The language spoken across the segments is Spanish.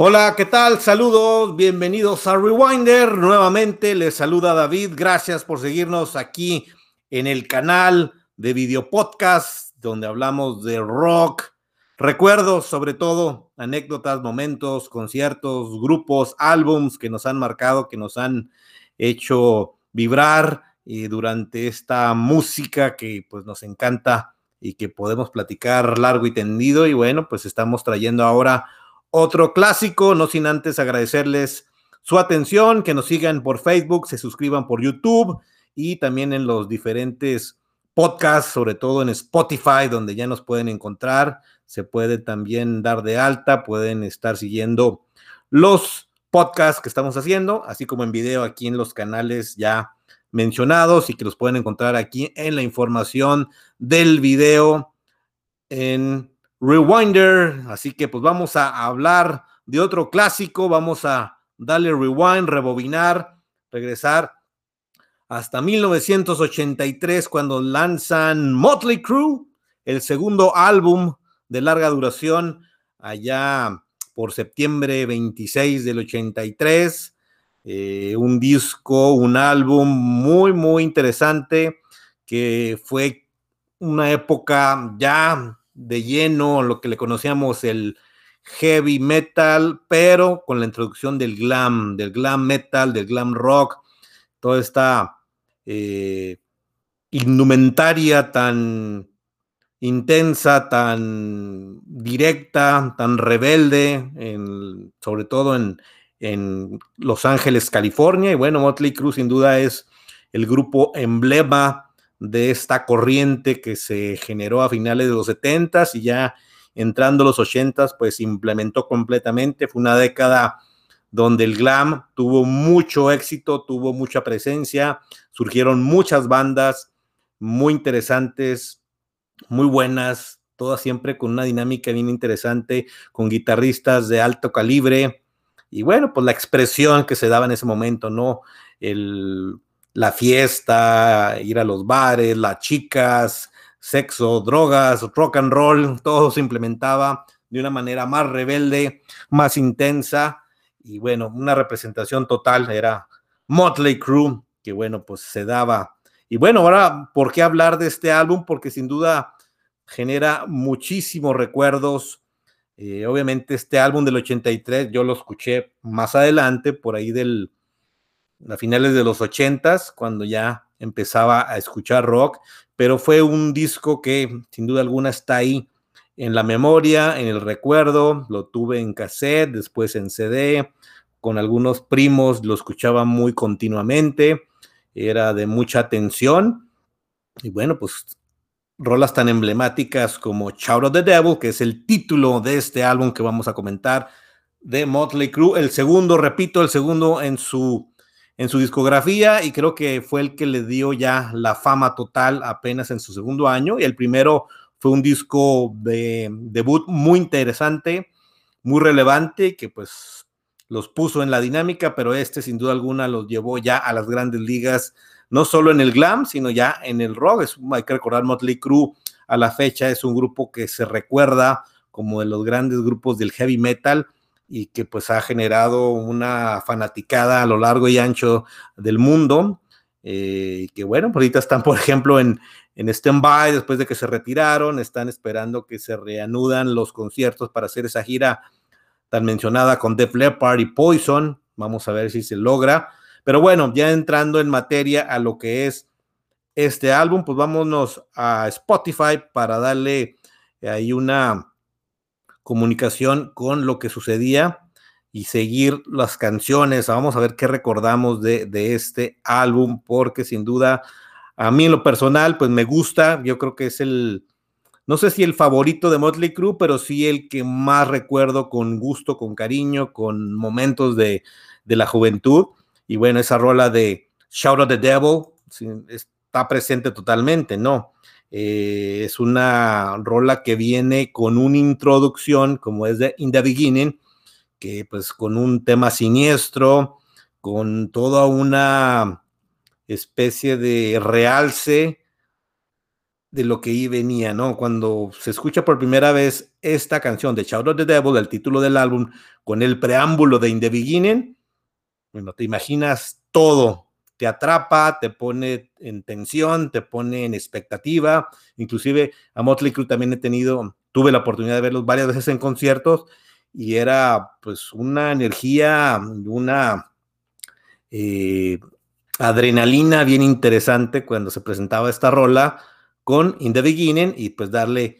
Hola, ¿qué tal? Saludos, bienvenidos a Rewinder. Nuevamente les saluda David. Gracias por seguirnos aquí en el canal de video podcast donde hablamos de rock, recuerdos, sobre todo anécdotas, momentos, conciertos, grupos, álbums que nos han marcado, que nos han hecho vibrar y durante esta música que pues nos encanta y que podemos platicar largo y tendido y bueno, pues estamos trayendo ahora otro clásico, no sin antes agradecerles su atención, que nos sigan por Facebook, se suscriban por YouTube y también en los diferentes podcasts, sobre todo en Spotify, donde ya nos pueden encontrar. Se puede también dar de alta, pueden estar siguiendo los podcasts que estamos haciendo, así como en video aquí en los canales ya mencionados y que los pueden encontrar aquí en la información del video en Rewinder. Así que pues vamos a hablar de otro clásico, vamos a darle rewind, rebobinar, regresar hasta 1983 cuando lanzan Motley Crue, el segundo álbum de larga duración allá por septiembre 26 del 83. Eh, un disco, un álbum muy, muy interesante que fue una época ya de lleno lo que le conocíamos el heavy metal, pero con la introducción del glam, del glam metal, del glam rock, toda esta eh, indumentaria tan intensa, tan directa, tan rebelde, sobre todo en, en, Los Ángeles, California. Y bueno, Motley Crue sin duda es el grupo emblema de esta corriente que se generó a finales de los 70 y ya entrando los 80 pues implementó completamente. Fue una década donde el glam tuvo mucho éxito, tuvo mucha presencia, surgieron muchas bandas muy interesantes, muy buenas, todas siempre con una dinámica bien interesante, con guitarristas de alto calibre. Y bueno, pues la expresión que se daba en ese momento, ¿no? El la fiesta, ir a los bares, las chicas, sexo, drogas, rock and roll, todo se implementaba de una manera más rebelde, más intensa y bueno, una representación total era Motley Crue, que bueno, pues se daba. Y bueno, ahora, ¿por qué hablar de este álbum? Porque sin duda genera muchísimos recuerdos. Eh, obviamente este álbum del 83 yo lo escuché más adelante, por ahí del a finales de los ochentas, cuando ya empezaba a escuchar rock, pero fue un disco que sin duda alguna está ahí en la memoria, en el recuerdo, lo tuve en cassette, después en CD, con algunos primos lo escuchaba muy continuamente, era de mucha atención, y bueno, pues rolas tan emblemáticas como Shout of the Devil, que es el título de este álbum que vamos a comentar de Motley Crue, el segundo, repito, el segundo en su en su discografía y creo que fue el que le dio ya la fama total apenas en su segundo año. Y el primero fue un disco de debut muy interesante, muy relevante, que pues los puso en la dinámica, pero este sin duda alguna los llevó ya a las grandes ligas, no solo en el glam, sino ya en el rock. Es, hay que recordar Motley Crue a la fecha, es un grupo que se recuerda como de los grandes grupos del heavy metal y que pues ha generado una fanaticada a lo largo y ancho del mundo. Eh, que bueno, pues ahorita están, por ejemplo, en, en stand-by después de que se retiraron, están esperando que se reanudan los conciertos para hacer esa gira tan mencionada con Def Leppard y Poison. Vamos a ver si se logra. Pero bueno, ya entrando en materia a lo que es este álbum, pues vámonos a Spotify para darle ahí una comunicación con lo que sucedía y seguir las canciones. Vamos a ver qué recordamos de, este álbum, porque sin duda a mí en lo personal, pues me gusta. Yo creo que es el, no sé si el favorito de Motley Crue, pero sí el que más recuerdo con gusto, con cariño, con momentos de, de la juventud. Y bueno, esa rola de Shout of the Devil está presente totalmente, ¿no? Eh, es una rola que viene con una introducción, como es de In the Beginning, que pues con un tema siniestro, con toda una especie de realce de lo que ahí venía, ¿no? Cuando se escucha por primera vez esta canción de Shout of the Devil, el título del álbum, con el preámbulo de In the Beginning, bueno, te imaginas todo, te atrapa, te pone en tensión, te pone en expectativa. Inclusive a Motley Crue también he tenido, tuve la oportunidad de verlos varias veces en conciertos y era pues una energía, una eh, adrenalina bien interesante cuando se presentaba esta rola con In the Beginning y pues darle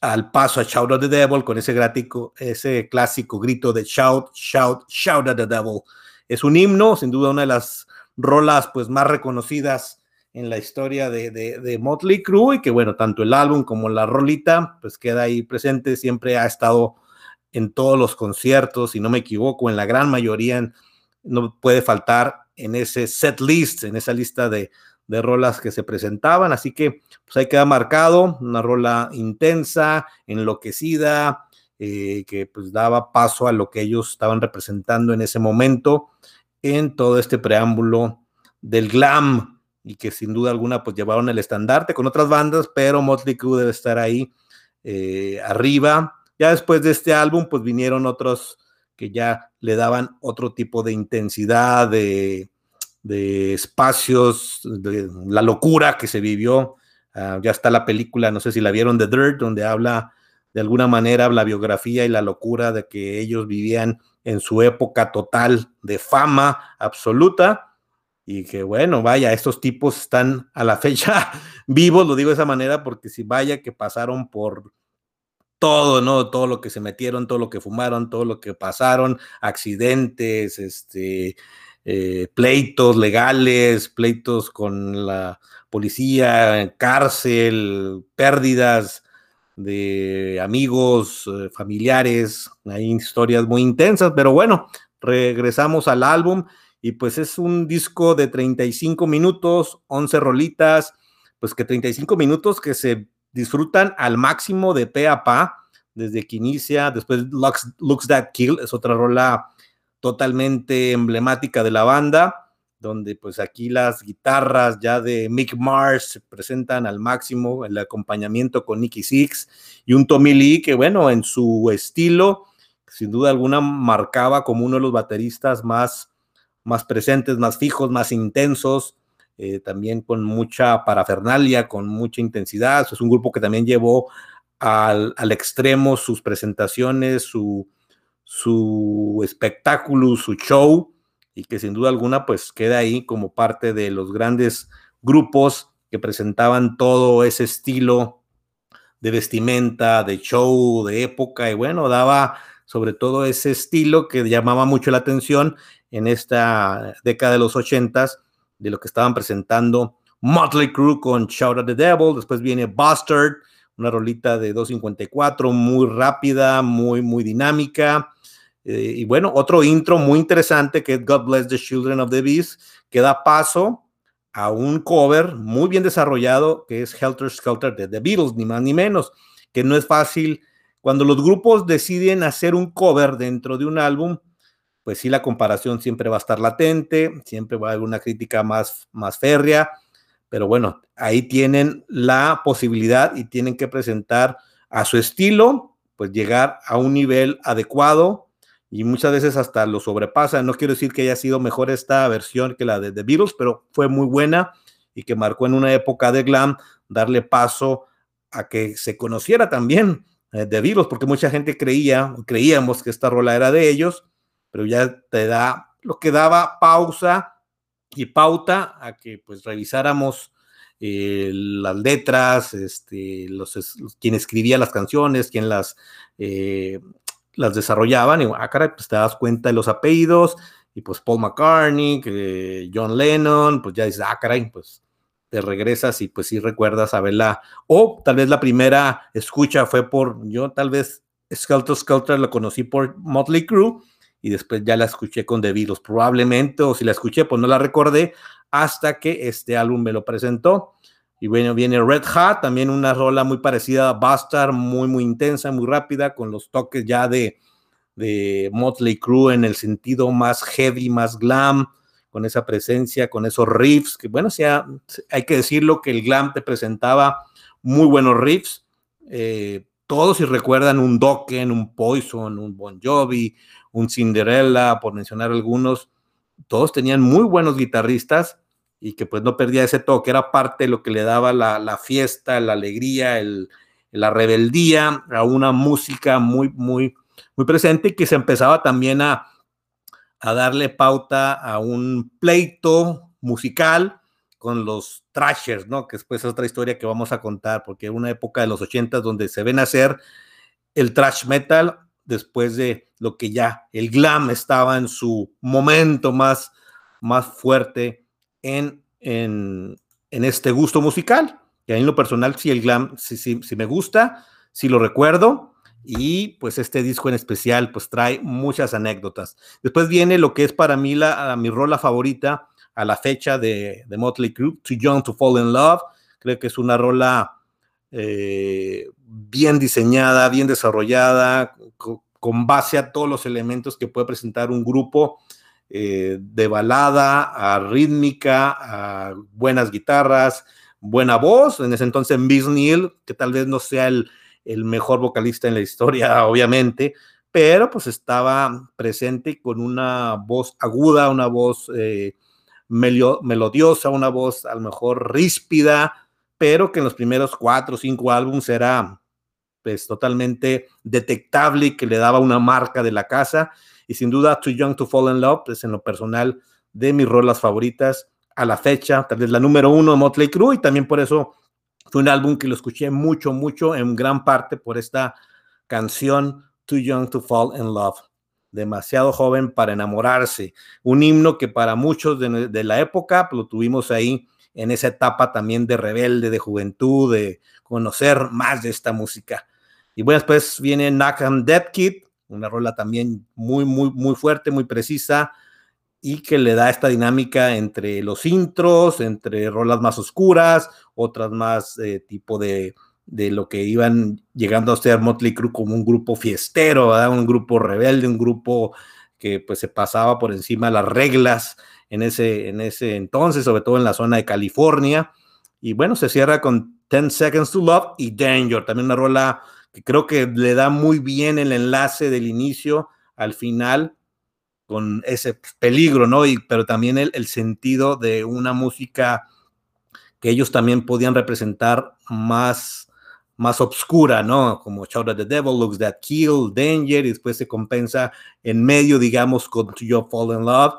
al paso a Shout at the Devil con ese, grático, ese clásico grito de Shout, Shout, Shout at the Devil. Es un himno, sin duda una de las rolas pues más reconocidas en la historia de, de, Motley Crue y que bueno, tanto el álbum como la rolita pues queda ahí presente, siempre ha estado en todos los conciertos, si no me equivoco, en la gran mayoría no puede faltar en ese set list, en esa lista de, de rolas que se presentaban, así que pues ahí queda marcado una rola intensa, enloquecida, eh, que pues daba paso a lo que ellos estaban representando en ese momento en todo este preámbulo del glam y que sin duda alguna pues llevaron el estandarte con otras bandas, pero Motley Crue debe estar ahí eh, arriba. Ya después de este álbum pues vinieron otros que ya le daban otro tipo de intensidad, de, de espacios, de la locura que se vivió. Ah, ya está la película, no sé si la vieron, The Dirt, donde habla de alguna manera la biografía y la locura de que ellos vivían en su época total de fama absoluta. Y que bueno, vaya, estos tipos están a la fecha vivos, lo digo de esa manera, porque si vaya que pasaron por todo, ¿no? Todo lo que se metieron, todo lo que fumaron, todo lo que pasaron, accidentes, este, eh, pleitos legales, pleitos con la policía, cárcel, pérdidas de amigos, eh, familiares, hay historias muy intensas, pero bueno, regresamos al álbum y pues es un disco de 35 minutos, 11 rolitas, pues que 35 minutos que se disfrutan al máximo de pe a pa, desde que inicia, después Looks, Looks That Kill, es otra rola totalmente emblemática de la banda, donde pues aquí las guitarras ya de Mick Mars se presentan al máximo, el acompañamiento con Nicky Six y un Tommy Lee que bueno, en su estilo, sin duda alguna marcaba como uno de los bateristas más, más presentes, más fijos, más intensos, eh, también con mucha parafernalia, con mucha intensidad. Es un grupo que también llevó al, al extremo sus presentaciones, su, su espectáculo, su show, y que sin duda alguna pues queda ahí como parte de los grandes grupos que presentaban todo ese estilo de vestimenta, de show, de época, y bueno, daba sobre todo ese estilo que llamaba mucho la atención en esta década de los ochentas, de lo que estaban presentando Motley Crue con Shout at the Devil, después viene Bastard, una rolita de 254, muy rápida, muy, muy dinámica, eh, y bueno, otro intro muy interesante que es God Bless the Children of the Beast, que da paso a un cover muy bien desarrollado que es Helter Skelter de The Beatles, ni más ni menos, que no es fácil. Cuando los grupos deciden hacer un cover dentro de un álbum, pues sí, la comparación siempre va a estar latente, siempre va a haber una crítica más, más férrea, pero bueno, ahí tienen la posibilidad y tienen que presentar a su estilo, pues llegar a un nivel adecuado y muchas veces hasta lo sobrepasa. No quiero decir que haya sido mejor esta versión que la de The Beatles, pero fue muy buena y que marcó en una época de glam darle paso a que se conociera también eh, The Beatles, porque mucha gente creía, creíamos que esta rola era de ellos, pero ya te da lo que daba pausa y pauta a que pues revisáramos eh, las letras, este, los, quien escribía las canciones, quien las eh, las desarrollaban y, ah, pues te das cuenta de los apellidos y pues Paul McCartney, John Lennon, pues ya dices, ah, caray, pues te regresas y pues sí recuerdas a verla. O tal vez la primera escucha fue por, yo tal vez Skelter Skelter lo conocí por Motley Crue y después ya la escuché con The Beatles, probablemente, o si la escuché, pues no la recordé hasta que este álbum me lo presentó. Y bueno, viene Red Hat, también una rola muy parecida a Bastard, muy, muy intensa, muy rápida, con los toques ya de, de Motley Crue en el sentido más heavy, más glam, con esa presencia, con esos riffs, que bueno, sea, hay que decirlo que el glam te presentaba muy buenos riffs. Eh, todos si recuerdan un Dokken, un Poison, un Bon Jovi, un Cinderella, por mencionar algunos, todos tenían muy buenos guitarristas y que pues no perdía ese toque, era parte de lo que le daba la, fiesta, la alegría, la rebeldía a una música muy, muy, muy presente que se empezaba también a, a darle pauta a un pleito musical con los trashers, ¿no? Que después es otra historia que vamos a contar, porque una época de los ochentas donde se ven hacer el trash metal después de lo que ya el glam estaba en su momento más, más fuerte en, este gusto musical. Y a mí en lo personal, sí, el glam, sí, sí, sí me gusta, sí lo recuerdo. Y pues este disco en especial, pues trae muchas anécdotas. Después viene lo que es para mí la, mi rola favorita, a la fecha de, de Motley Crue, Too Young to Fall in Love. Creo que es una rola eh, bien diseñada, bien desarrollada, con, base a todos los elementos que puede presentar un grupo eh, de balada, a rítmica, a buenas guitarras, buena voz. En ese entonces, Miss Neil, que tal vez no sea el, el mejor vocalista en la historia, obviamente, pero pues estaba presente con una voz aguda, una voz eh, melodiosa, una voz a lo mejor ríspida, pero que en los primeros cuatro o cinco álbumes era pues totalmente detectable y que le daba una marca de la casa. Y sin duda, Too Young to Fall in Love, es en lo personal de mis rolas favoritas a la fecha, tal vez la número uno de Motley Crue, y también por eso fue un álbum que lo escuché mucho, mucho, en gran parte por esta canción Too Young to Fall in Love demasiado joven para enamorarse. Un himno que para muchos de, la época pues, lo tuvimos ahí en esa etapa también de rebelde, de juventud, de conocer más de esta música. Y bueno, después viene Knock Dead Kid, una rola también muy, muy, muy fuerte, muy precisa y que le da esta dinámica entre los intros, entre rolas más oscuras, otras más eh, tipo de de lo que iban llegando a ser Motley Crue como un grupo fiestero, un grupo rebelde, un grupo que pues se pasaba por encima de las reglas en ese, en ese entonces, sobre todo en la zona de California. Y bueno, se cierra con 10 Seconds to Love y Danger, también una rola que creo que le da muy bien el enlace del inicio al final con ese peligro, ¿no? Y, pero también el, el sentido de una música que ellos también podían representar más más obscura, ¿no? Como Shout at the Devil, Looks That Kill, Danger, y después se compensa en medio, digamos, con To Your Fall in Love,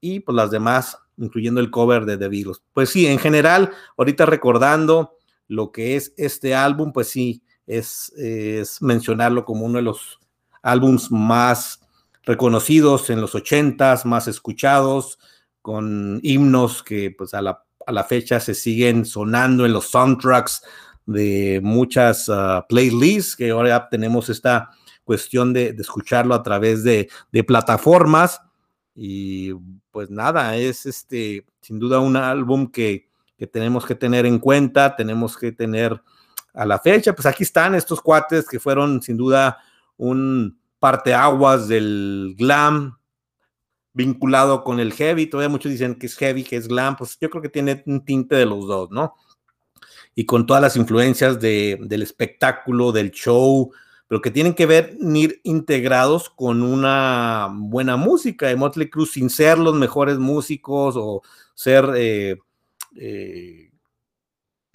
y pues las demás, incluyendo el cover de The Beatles. Pues sí, en general, ahorita recordando lo que es este álbum, pues sí, es, mencionarlo como uno de los álbums más reconocidos en los ochentas, más escuchados, con himnos que pues a la, a la fecha se siguen sonando en los soundtracks de muchas ah, playlists, que ahora tenemos esta cuestión de, escucharlo a través de, plataformas. Y pues nada, es este, sin duda un álbum que, que tenemos que tener en cuenta, tenemos que tener a la fecha. Pues aquí están estos cuates que fueron sin duda un parteaguas del glam vinculado con el heavy. Todavía muchos dicen que es heavy, que es glam. Pues yo creo que tiene un tinte de los dos, ¿no? y con todas las influencias del espectáculo, del show, pero que tienen que ver ir integrados con una buena música de Motley Crue sin ser los mejores músicos o ser eh, eh,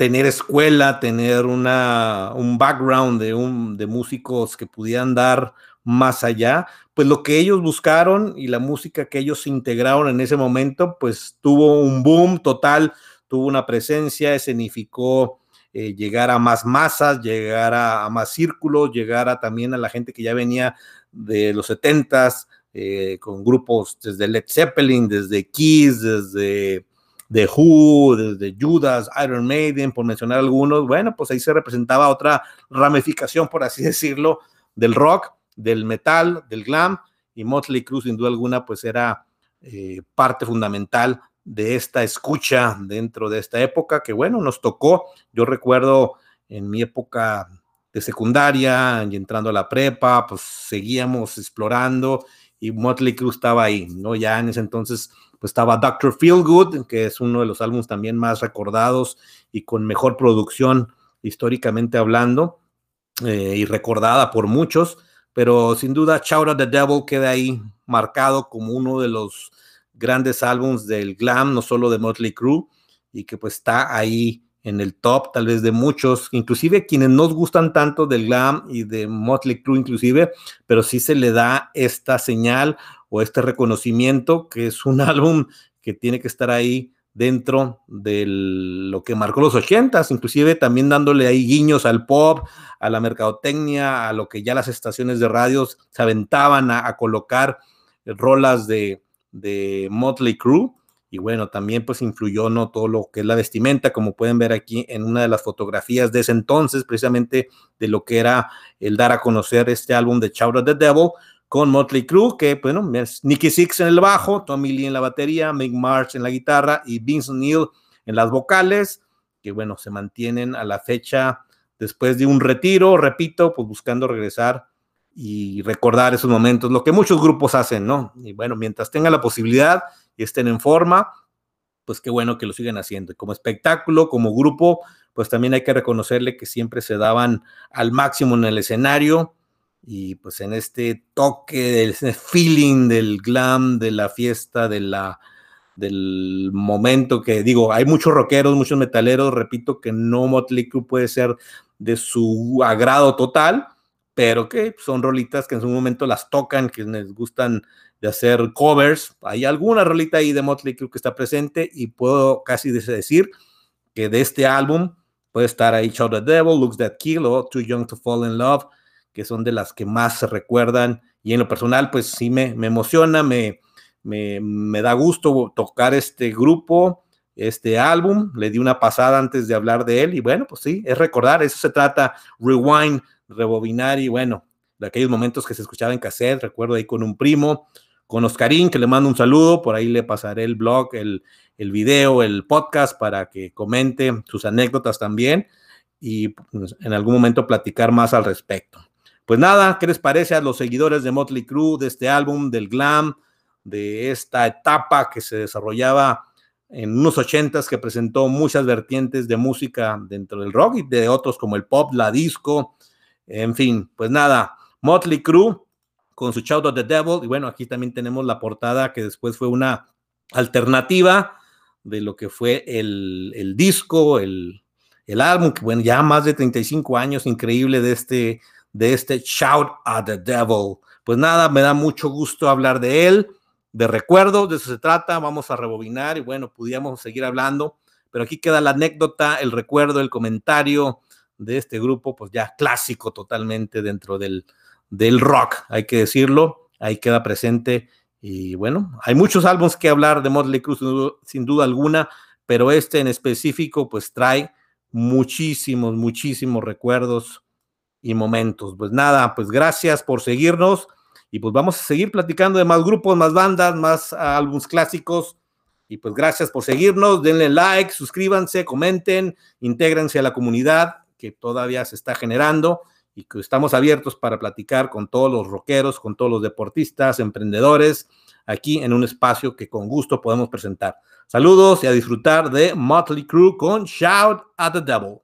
tener escuela, tener una, un background de, un, de músicos que pudieran dar más allá, pues lo que ellos buscaron y la música que ellos integraron en ese momento, pues tuvo un boom total tuvo una presencia, escenificó eh, llegar a más masas, llegar a, más círculos, llegar a también a la gente que ya venía de los setentas, eh, con grupos desde Led Zeppelin, desde Kiss, desde The Who, desde Judas, Iron Maiden, por mencionar algunos. Bueno, pues ahí se representaba otra ramificación, por así decirlo, del rock, del metal, del glam, y Motley Crue, sin duda alguna, pues era eh, parte fundamental de esta escucha dentro de esta época, que bueno, nos tocó, yo recuerdo en mi época de secundaria y entrando a la prepa, pues seguíamos explorando y Motley Crue estaba ahí, ¿no? Ya en ese entonces pues estaba Dr. Feelgood, que es uno de los álbumes también más recordados y con mejor producción históricamente hablando eh, y recordada por muchos, pero sin duda Shout the Devil queda ahí marcado como uno de los grandes álbums del glam, no solo de Motley Crue, y que pues está ahí en el top tal vez de muchos, inclusive quienes nos gustan tanto del glam y de Motley Crue inclusive, pero sí se le da esta señal o este reconocimiento que es un álbum que tiene que estar ahí dentro de lo que marcó los ochentas, inclusive también dándole ahí guiños al pop, a la mercadotecnia, a lo que ya las estaciones de radios se aventaban a, colocar rolas de, de Motley Crue y bueno, también pues influyó no todo lo que es la vestimenta, como pueden ver aquí en una de las fotografías de ese entonces, precisamente de lo que era el dar a conocer este álbum de Shout of the Devil con Motley Crue, que bueno, es Nicky Six en el bajo, Tommy Lee en la batería, Mick March en la guitarra y Vince Neil en las vocales, que bueno, se mantienen a la fecha después de un retiro, repito, pues buscando regresar y recordar esos momentos, lo que muchos grupos hacen, ¿no? Y bueno, mientras tenga la posibilidad, y estén en forma, pues qué bueno que lo sigan haciendo. Y como espectáculo, como grupo, pues también hay que reconocerle que siempre se daban al máximo en el escenario y pues en este toque, del feeling del glam, de la fiesta, de la, del momento que digo, hay muchos rockeros, muchos metaleros, repito que no Motley Crue puede ser de su agrado total, pero que son rolitas que en su momento las tocan, que les gustan de hacer covers. Hay alguna rolita ahí de Motley Crue que está presente y puedo casi decir que de este álbum puede estar ahí Shout the Devil, Looks That Kill o Too Young to Fall in Love, que son de las que más se recuerdan y en lo personal pues sí me, me emociona, me, me, me da gusto tocar este grupo, este álbum, le di una pasada antes de hablar de él y bueno, pues sí, es recordar, eso se trata, rewind, rebobinar y bueno, de aquellos momentos que se escuchaba en cassette, recuerdo ahí con un primo, con Oscarín, que le mando un saludo, por ahí le pasaré el blog, el, el video, el podcast para que comente sus anécdotas también y pues, en algún momento platicar más al respecto. Pues nada, ¿qué les parece a los seguidores de Motley Crue, de este álbum, del glam, de esta etapa que se desarrollaba en unos ochentas que presentó muchas vertientes de música dentro del rock y de otros como el pop, la disco, en fin, pues nada, Motley Crue con su Shout of the Devil. Y bueno, aquí también tenemos la portada que después fue una alternativa de lo que fue el, disco, el, álbum, que bueno, ya más de 35 años, increíble de este, de este Shout at the Devil. Pues nada, me da mucho gusto hablar de él, de recuerdos, de eso se trata, vamos a rebobinar y bueno, pudiéramos seguir hablando, pero aquí queda la anécdota, el recuerdo, el comentario de este grupo, pues ya clásico totalmente dentro del, del rock, hay que decirlo, ahí queda presente. Y bueno, hay muchos álbumes que hablar de Motley Crue sin duda alguna, pero este en específico pues trae muchísimos, muchísimos recuerdos y momentos. Pues nada, pues gracias por seguirnos y pues vamos a seguir platicando de más grupos, más bandas, más álbumes clásicos. Y pues gracias por seguirnos, denle like, suscríbanse, comenten, intégrense a la comunidad que todavía se está generando y que estamos abiertos para platicar con todos los rockeros, con todos los deportistas, emprendedores, aquí en un espacio que con gusto podemos presentar. Saludos y a disfrutar de Motley Crue con Shout at the Devil.